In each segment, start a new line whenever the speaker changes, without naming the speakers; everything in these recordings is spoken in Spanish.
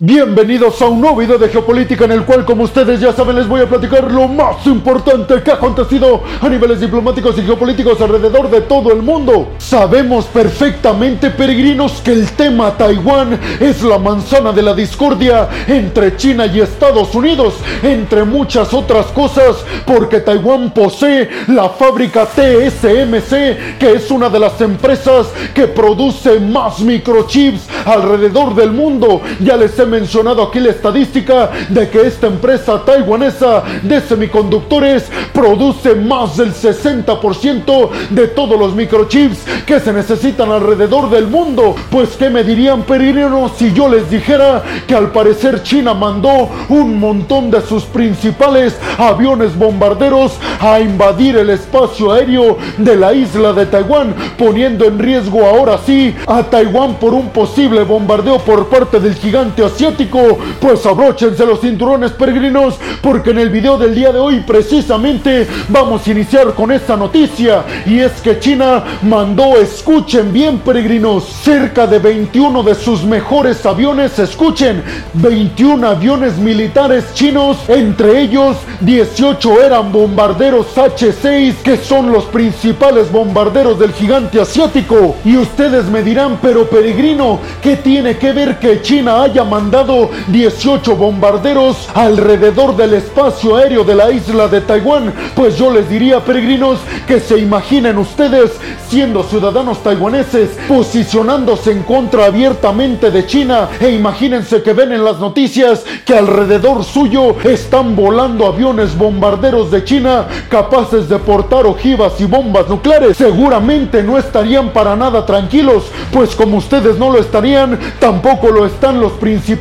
Bienvenidos a un nuevo video de geopolítica en el cual, como ustedes ya saben, les voy a platicar lo más importante que ha acontecido a niveles diplomáticos y geopolíticos alrededor de todo el mundo. Sabemos perfectamente, peregrinos, que el tema Taiwán es la manzana de la discordia entre China y Estados Unidos, entre muchas otras cosas, porque Taiwán posee la fábrica TSMC, que es una de las empresas que produce más microchips alrededor del mundo. Ya les he mencionado aquí la estadística de que esta empresa taiwanesa de semiconductores produce más del 60% de todos los microchips que se necesitan alrededor del mundo. Pues qué me dirían peregrinos si yo les dijera que al parecer China mandó un montón de sus principales aviones bombarderos a invadir el espacio aéreo de la isla de Taiwán, poniendo en riesgo ahora sí a Taiwán por un posible bombardeo por parte del gigante asiático. Pues abróchense los cinturones peregrinos, porque en el video del día de hoy precisamente vamos a iniciar con esta noticia. Y es que China mandó, escuchen bien peregrinos, cerca de 21 de sus mejores aviones, escuchen, 21 aviones militares chinos, entre ellos 18 eran bombarderos H6, que son los principales bombarderos del gigante asiático. Y ustedes me dirán, pero peregrino, ¿qué tiene que ver que China haya mandado 18 bombarderos alrededor del espacio aéreo de la isla de Taiwán? Pues yo les diría, peregrinos, que se imaginen ustedes siendo ciudadanos taiwaneses posicionándose en contra abiertamente de China e imagínense que ven en las noticias que alrededor suyo están volando aviones bombarderos de China capaces de portar ojivas y bombas nucleares. Seguramente no estarían para nada tranquilos, pues como ustedes no lo estarían, tampoco lo están los principales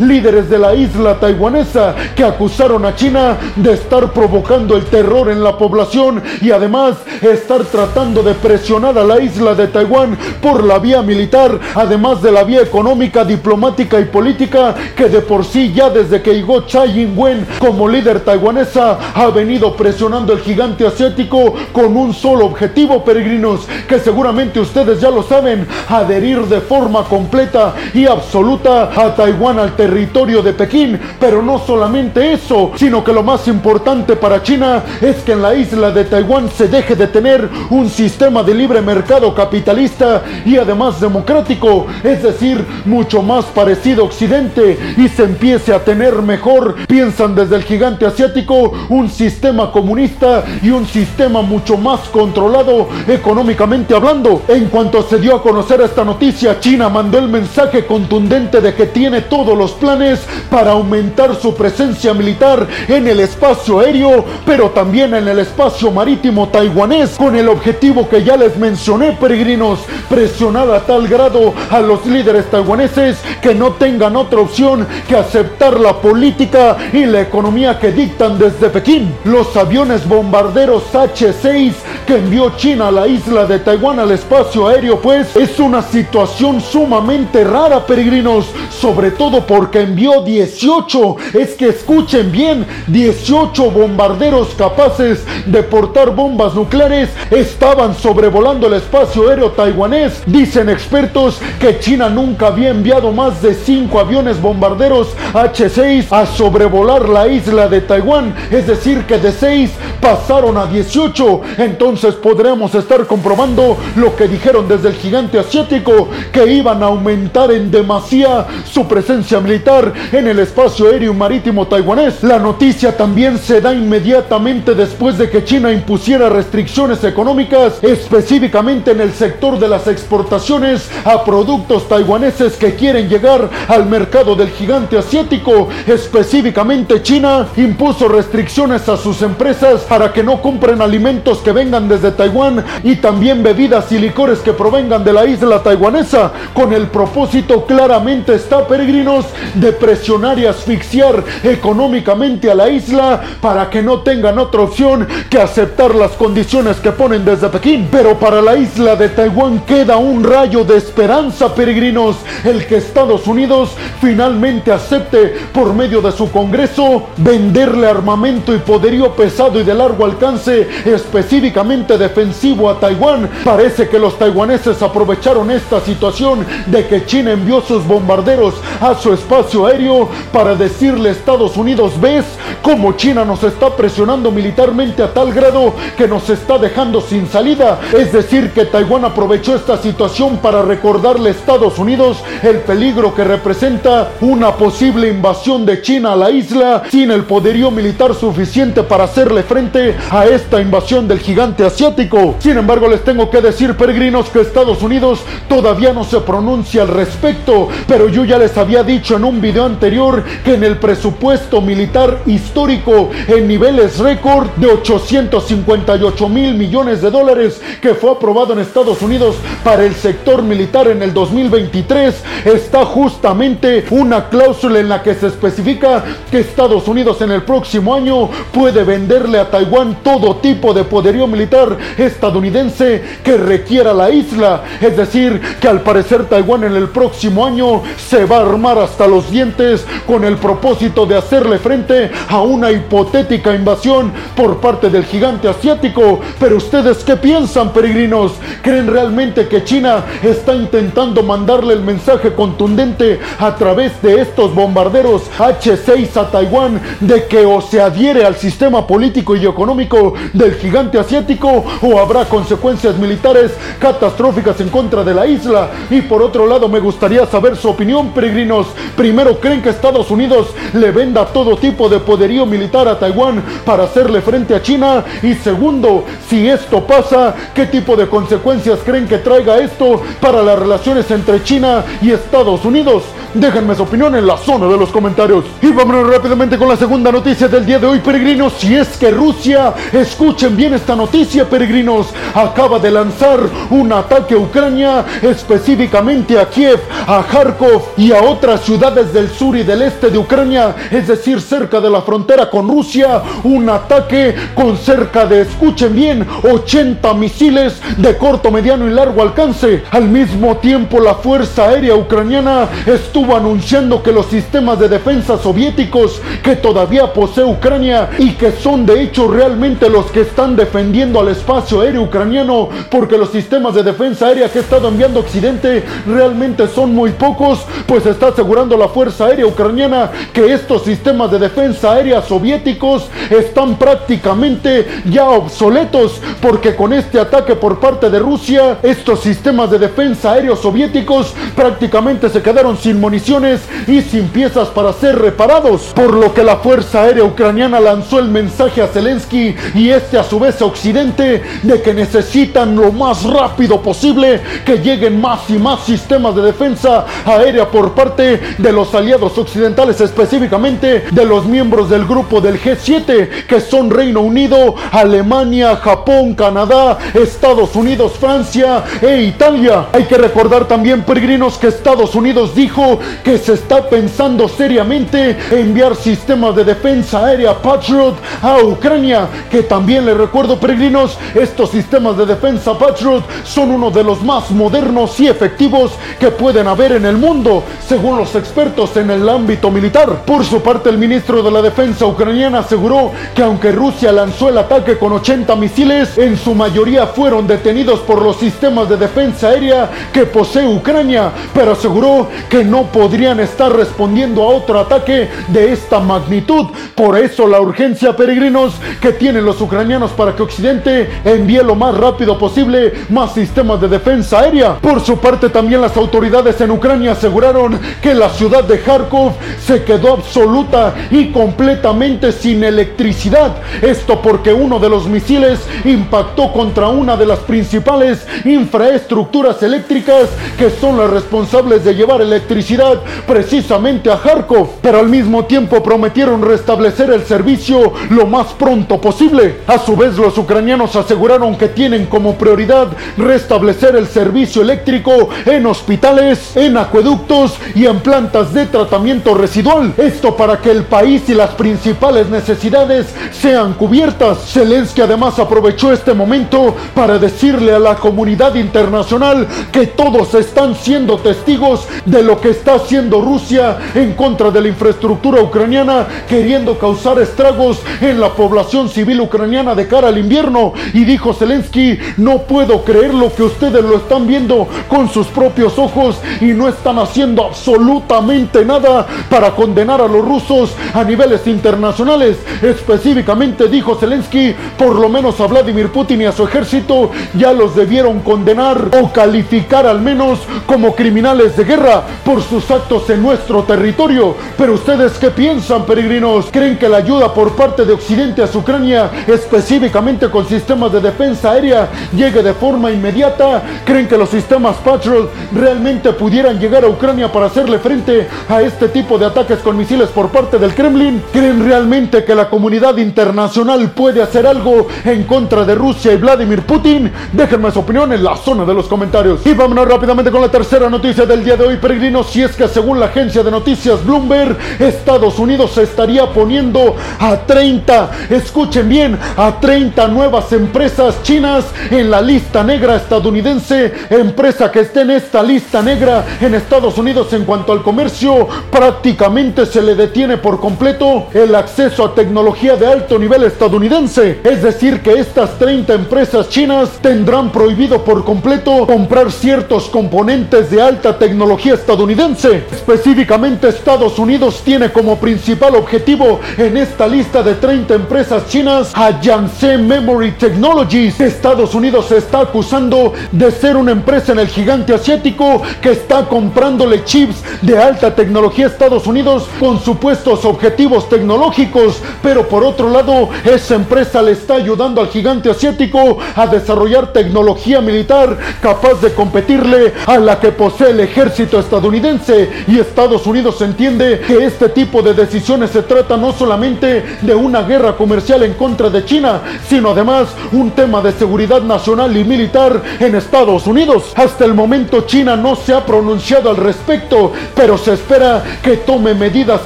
líderes de la isla taiwanesa que acusaron a China de estar provocando el terror en la población y además estar tratando de presionar a la isla de Taiwán por la vía militar, además de la vía económica, diplomática y política que de por sí ya desde que llegó Tsai Ing-wen como líder taiwanesa ha venido presionando el gigante asiático con un solo objetivo, peregrinos, que seguramente ustedes ya lo saben, adherir de forma completa y absoluta a Taiwán al territorio de Pekín. Pero no solamente eso, sino que lo más importante para China es que en la isla de Taiwán se deje de tener un sistema de libre mercado capitalista y además democrático, es decir, mucho más parecido a Occidente y se empiece a tener mejor, piensan desde el gigante asiático, un sistema comunista y un sistema mucho más controlado económicamente hablando. En cuanto se dio a conocer esta noticia, China mandó el mensaje contundente de que tiene todos los planes para aumentar su presencia militar en el espacio aéreo, pero también en el espacio marítimo taiwanés, con el objetivo que ya les mencioné, peregrinos, presionar a tal grado a los líderes taiwaneses que no tengan otra opción que aceptar la política y la economía que dictan desde Pekín. Los aviones bombarderos H-6 que envió China a la isla de Taiwán al espacio aéreo, pues es una situación sumamente rara, peregrinos, sobre todo porque envió 18, es que escuchen bien, 18 bombarderos capaces de portar bombas nucleares estaban sobrevolando el espacio aéreo taiwanés. Dicen expertos que China nunca había enviado más de 5 aviones bombarderos H-6 a sobrevolar la isla de Taiwán, es decir que de 6 pasaron a 18. Entonces podremos estar comprobando lo que dijeron desde el gigante asiático, que iban a aumentar en demasía su presencia militar en el espacio aéreo y marítimo taiwanés. La noticia también se da inmediatamente después de que China impusiera restricciones económicas, específicamente en el sector de las exportaciones a productos taiwaneses que quieren llegar al mercado del gigante asiático. Específicamente China impuso restricciones a sus empresas para que no compren alimentos que vengan desde Taiwán y también bebidas y licores que provengan de la isla taiwanesa, con el propósito claramente está, peregrinos, de presionar y asfixiar económicamente a la isla para que no tengan otra opción que aceptar las condiciones que ponen desde Pekín. Pero para la isla de Taiwán queda un rayo de esperanza, peregrinos, el que Estados Unidos finalmente acepte por medio de su Congreso venderle armamento y poderío pesado y de largo alcance específicamente defensivo a Taiwán. Parece que los taiwaneses aprovecharon esta situación de que China envió sus bombarderos a su espacio aéreo para decirle a Estados Unidos, ves cómo China nos está presionando militarmente a tal grado que nos está dejando sin salida. Es decir, que Taiwán aprovechó esta situación para recordarle a Estados Unidos el peligro que representa una posible invasión de China a la isla sin el poderío militar suficiente para hacerle frente a esta invasión del gigante asiático. Sin embargo, les tengo que decir, peregrinos, que Estados Unidos todavía no se pronuncia al respecto, pero yo ya les había dicho en un video anterior que en el presupuesto militar histórico en niveles récord de 858 mil millones de dólares que fue aprobado en Estados Unidos para el sector militar en el 2023 está justamente una cláusula en la que se especifica que Estados Unidos en el próximo año puede venderle a Taiwán todo tipo de poderío militar estadounidense que requiera la isla. Es decir, que al parecer Taiwán en el próximo año se va a armar hasta los dientes con el propósito de hacerle frente a una hipotética invasión por parte del gigante asiático. Pero ustedes qué piensan, peregrinos? ¿Creen realmente que China está intentando mandarle el mensaje contundente a través de estos bombarderos H-6 a Taiwán de que o se adhiere al sistema político y económico del gigante asiático o habrá consecuencias militares catastróficas en contra de la isla? Y por otro lado, me gustaría saber su opinión, peregrinos. Primero, ¿creen que Estados Unidos le venda todo tipo de poderío militar a Taiwán para hacerle frente a China? Y segundo, si esto pasa, ¿qué tipo de consecuencias creen que traiga esto para las relaciones entre China y Estados Unidos? Déjenme su opinión en la zona de los comentarios. Y vámonos rápidamente con la segunda noticia del día de hoy, peregrinos. Si es que Rusia, escuchen bien esta noticia, peregrinos, acaba de lanzar un ataque a Ucrania, específicamente a Kiev, a Kharkov y a otras ciudades del sur y del este de Ucrania, es decir, cerca de la frontera con Rusia. Un ataque con cerca de, escuchen bien, 80 misiles de corto, mediano y largo alcance. Al mismo tiempo, la Fuerza Aérea Ucraniana estuvo anunciando que los sistemas de defensa soviéticos que todavía posee Ucrania y que son de hecho realmente los que están defendiendo al espacio aéreo ucraniano, porque los sistemas de defensa aérea que ha estado enviando Occidente realmente son muy pocos, pues está asegurando la Fuerza Aérea Ucraniana que estos sistemas de defensa aérea soviéticos están prácticamente ya obsoletos, porque con este ataque por parte de Rusia, estos sistemas de defensa aéreos soviéticos prácticamente se quedaron sin munición y sin piezas para ser reparados, por lo que la Fuerza Aérea Ucraniana lanzó el mensaje a Zelensky y este a su vez a Occidente de que necesitan lo más rápido posible que lleguen más y más sistemas de defensa aérea por parte de los aliados occidentales, específicamente de los miembros del grupo del G7, que son Reino Unido, Alemania, Japón, Canadá, Estados Unidos, Francia e Italia. Hay que recordar también, peregrinos, que Estados Unidos dijo que se está pensando seriamente enviar sistemas de defensa aérea Patriot a Ucrania, que también les recuerdo peregrinos, estos sistemas de defensa Patriot son uno de los más modernos y efectivos que pueden haber en el mundo, según los expertos en el ámbito militar. Por su parte, el ministro de la Defensa ucraniana aseguró que aunque Rusia lanzó el ataque con 80 misiles, en su mayoría fueron detenidos por los sistemas de defensa aérea que posee Ucrania, pero aseguró que no podrían estar respondiendo a otro ataque de esta magnitud. Por eso la urgencia, peregrinos, que tienen los ucranianos para que Occidente envíe lo más rápido posible más sistemas de defensa aérea. Por su parte, también las autoridades en Ucrania aseguraron que la ciudad de Kharkov se quedó absoluta y completamente sin electricidad. Esto porque uno de los misiles impactó contra una de las principales infraestructuras eléctricas que son las responsables de llevar electricidad precisamente a Kharkov, pero al mismo tiempo prometieron restablecer el servicio lo más pronto posible. A su vez, los ucranianos aseguraron que tienen como prioridad restablecer el servicio eléctrico en hospitales, en acueductos y en plantas de tratamiento residual. Esto para que el país y las principales necesidades sean cubiertas. Zelensky además aprovechó este momento para decirle a la comunidad internacional que todos están siendo testigos de lo que está haciendo Rusia en contra de la infraestructura ucraniana, queriendo causar estragos en la población civil ucraniana de cara al invierno. Y dijo Zelensky, no puedo creer lo que ustedes lo están viendo con sus propios ojos y no están haciendo absolutamente nada para condenar a los rusos a niveles internacionales. Específicamente dijo Zelensky, por lo menos a Vladimir Putin y a su ejército ya los debieron condenar o calificar al menos como criminales de guerra por sus actos en nuestro territorio. Pero ustedes qué piensan, peregrinos? ¿Creen que la ayuda por parte de Occidente a Ucrania, específicamente con sistemas de defensa aérea, llegue de forma inmediata? ¿Creen que los sistemas Patriot realmente pudieran llegar a Ucrania para hacerle frente a este tipo de ataques con misiles por parte del Kremlin? ¿Creen realmente que la comunidad internacional puede hacer algo en contra de Rusia y Vladimir Putin? Déjenme su opinión en la zona de los comentarios. Y vámonos rápidamente con la tercera noticia del día de hoy, peregrinos. Si es que según la agencia de noticias Bloomberg, Estados Unidos se estaría poniendo a 30, escuchen bien, a 30 nuevas empresas chinas en la lista negra estadounidense. Empresa que esté en esta lista negra en Estados Unidos en cuanto al comercio, prácticamente se le detiene por completo el acceso a tecnología de alto nivel estadounidense. Es decir, que estas 30 empresas chinas tendrán prohibido por completo comprar ciertos componentes de alta tecnología estadounidense. Específicamente Estados Unidos tiene como principal objetivo en esta lista de 30 empresas chinas a Yangtze Memory Technologies. Estados Unidos se está acusando de ser una empresa en el gigante asiático que está comprándole chips de alta tecnología a Estados Unidos con supuestos objetivos tecnológicos, pero por otro lado esa empresa le está ayudando al gigante asiático a desarrollar tecnología militar capaz de competirle a la que posee el ejército estadounidense y Estados Unidos entiende que este tipo de decisiones se trata no solamente de una guerra comercial en contra de China, sino además un tema de seguridad nacional y militar en Estados Unidos. Hasta el momento China no se ha pronunciado al respecto, pero se espera que tome medidas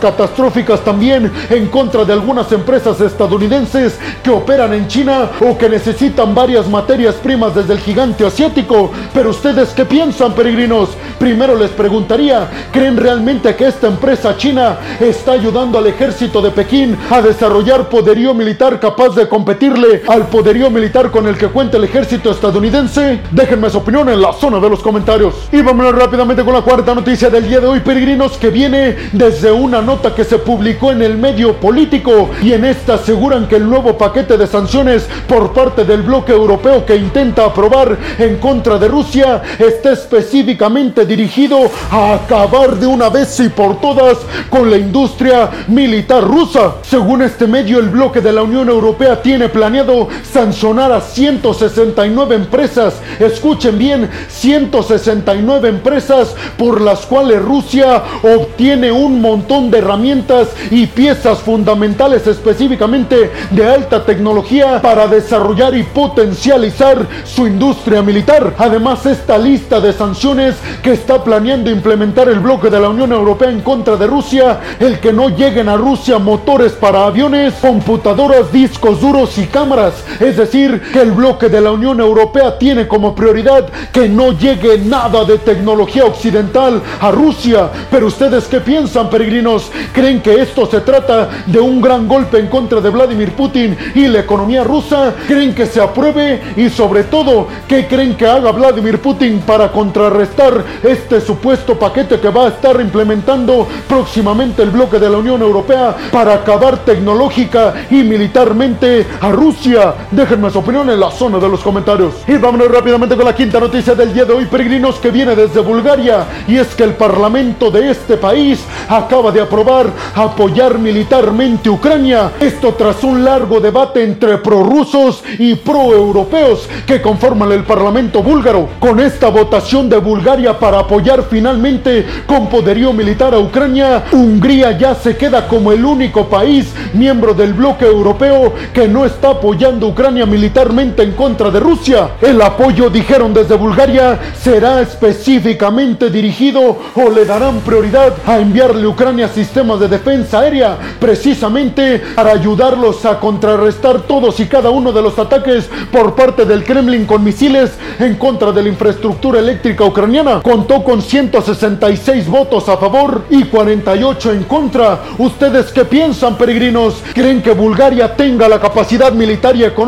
catastróficas también en contra de algunas empresas estadounidenses que operan en China o que necesitan varias materias primas desde el gigante asiático. Pero ustedes qué piensan, peregrinos? Primero les preguntaría, ¿creen realmente que esta empresa china está ayudando al ejército de Pekín a desarrollar poderío militar capaz de competirle al poderío militar con el que cuenta el ejército estadounidense? Déjenme su opinión en la zona de los comentarios. Y vámonos rápidamente con la cuarta noticia del día de hoy, peregrinos, que viene desde una nota que se publicó en el medio político y en esta aseguran que el nuevo paquete de sanciones por parte del bloque europeo que intenta aprobar en contra de Rusia está específicamente dirigido a acabar de una vez y por todas con la industria militar rusa. Según este medio, el bloque de la Unión Europea tiene planeado sancionar a 169 empresas, escuchen bien, 169 empresas por las cuales Rusia obtiene un montón de herramientas y piezas fundamentales específicamente de alta tecnología para desarrollar y potencializar su industria militar. Además, esta lista de sanciones que está planeando implementar el bloque de la Unión Europea en contra de Rusia, el que no lleguen a Rusia motores para aviones, computadoras, discos duros y cámaras. Es decir, que el bloque de la Unión Europea tiene como prioridad que no llegue nada de tecnología occidental a Rusia. Pero ustedes qué piensan, peregrinos? ¿Creen que esto se trata de un gran golpe en contra de Vladimir Putin y la economía rusa? ¿Creen que se apruebe? Y sobre todo, ¿qué creen que haga Vladimir Putin para contrarrestar este supuesto paquete que va a estar implementando próximamente el bloque de la Unión Europea para acabar tecnológica y militarmente a Rusia? Déjenme su opinión en la zona de los comentarios. Y vámonos rápidamente con la quinta noticia del día de hoy, peregrinos, que viene desde Bulgaria. Y es que el Parlamento de este país acaba de aprobar apoyar militarmente Ucrania. Esto tras un largo debate entre prorrusos y proeuropeos que conforman el Parlamento búlgaro. Con esta votación de Bulgaria para apoyar finalmente con poderío militar a Ucrania, Hungría ya se queda como el único país miembro del bloque europeo que no está apoyando a Ucrania militarmente en contra de Rusia. El apoyo, dijeron desde Bulgaria, será específicamente dirigido o le darán prioridad a enviarle a Ucrania sistemas de defensa aérea, precisamente para ayudarlos a contrarrestar todos y cada uno de los ataques por parte del Kremlin con misiles en contra de la infraestructura eléctrica ucraniana. Contó con 166 votos a favor y 48 en contra. ¿Ustedes qué piensan, peregrinos? ¿Creen que Bulgaria tenga la capacidad militar y económica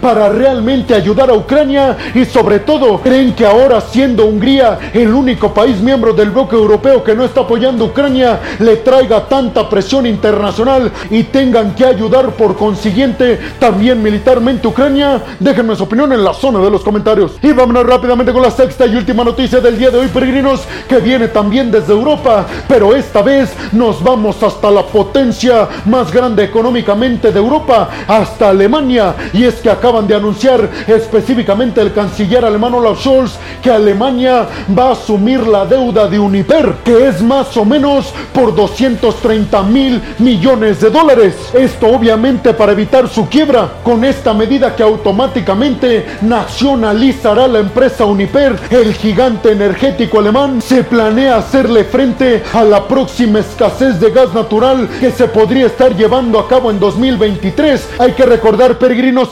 para realmente ayudar a Ucrania y sobre todo creen que ahora siendo Hungría el único país miembro del bloque europeo que no está apoyando a Ucrania le traiga tanta presión internacional y tengan que ayudar por consiguiente también militarmente Ucrania? Déjenme su opinión en la zona de los comentarios. Y vámonos rápidamente con la sexta y última noticia del día de hoy, peregrinos, que viene también desde Europa, pero esta vez nos vamos hasta la potencia más grande económicamente de Europa, hasta Alemania. Y es que acaban de anunciar específicamente el canciller alemán Olaf Scholz que Alemania va a asumir la deuda de Uniper, que es más o menos por 230 mil millones de dólares. Esto obviamente para evitar su quiebra, con esta medida que automáticamente nacionalizará la empresa Uniper, el gigante energético alemán, se planea hacerle frente a la próxima escasez de gas natural que se podría estar llevando a cabo en 2023. Hay que recordar,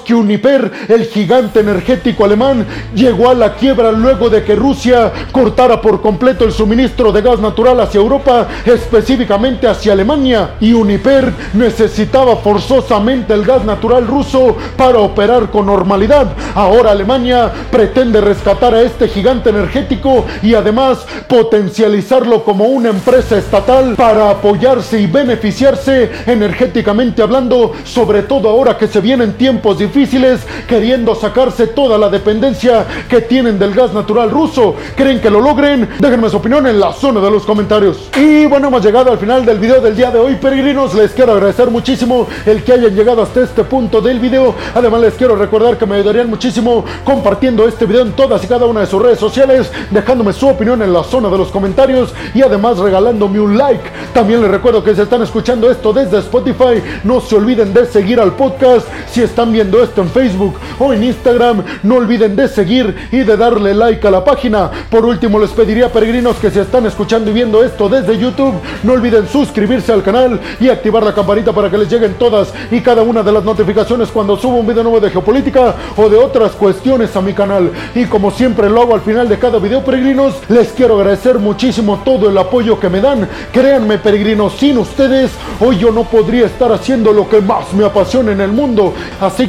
que Uniper, el gigante energético alemán, llegó a la quiebra luego de que Rusia cortara por completo el suministro de gas natural hacia Europa, específicamente hacia Alemania, y Uniper necesitaba forzosamente el gas natural ruso para operar con normalidad. Ahora Alemania pretende rescatar a este gigante energético y además potencializarlo como una empresa estatal para apoyarse y beneficiarse energéticamente hablando, sobre todo ahora que se vienen tiempos difíciles, queriendo sacarse toda la dependencia que tienen del gas natural ruso. ¿Creen que lo logren? Déjenme su opinión en la zona de los comentarios. Y bueno, hemos llegado al final del video del día de hoy, peregrinos. Les quiero agradecer muchísimo el que hayan llegado hasta este punto del video. Además, les quiero recordar que me ayudarían muchísimo compartiendo este video en todas y cada una de sus redes sociales, dejándome su opinión en la zona de los comentarios y además regalándome un like. También les recuerdo que si están escuchando esto desde Spotify, no se olviden de seguir al podcast. Si están viendo esto en Facebook o en Instagram, no olviden de seguir y de darle like a la página. Por último, les pediría peregrinos que si están escuchando y viendo esto desde YouTube, no olviden suscribirse al canal y activar la campanita para que les lleguen todas y cada una de las notificaciones cuando subo un video nuevo de geopolítica o de otras cuestiones a mi canal. Y como siempre lo hago al final de cada video, peregrinos, les quiero agradecer muchísimo todo el apoyo que me dan. Créanme, peregrinos, sin ustedes, hoy yo no podría estar haciendo lo que más me apasiona en el mundo. Así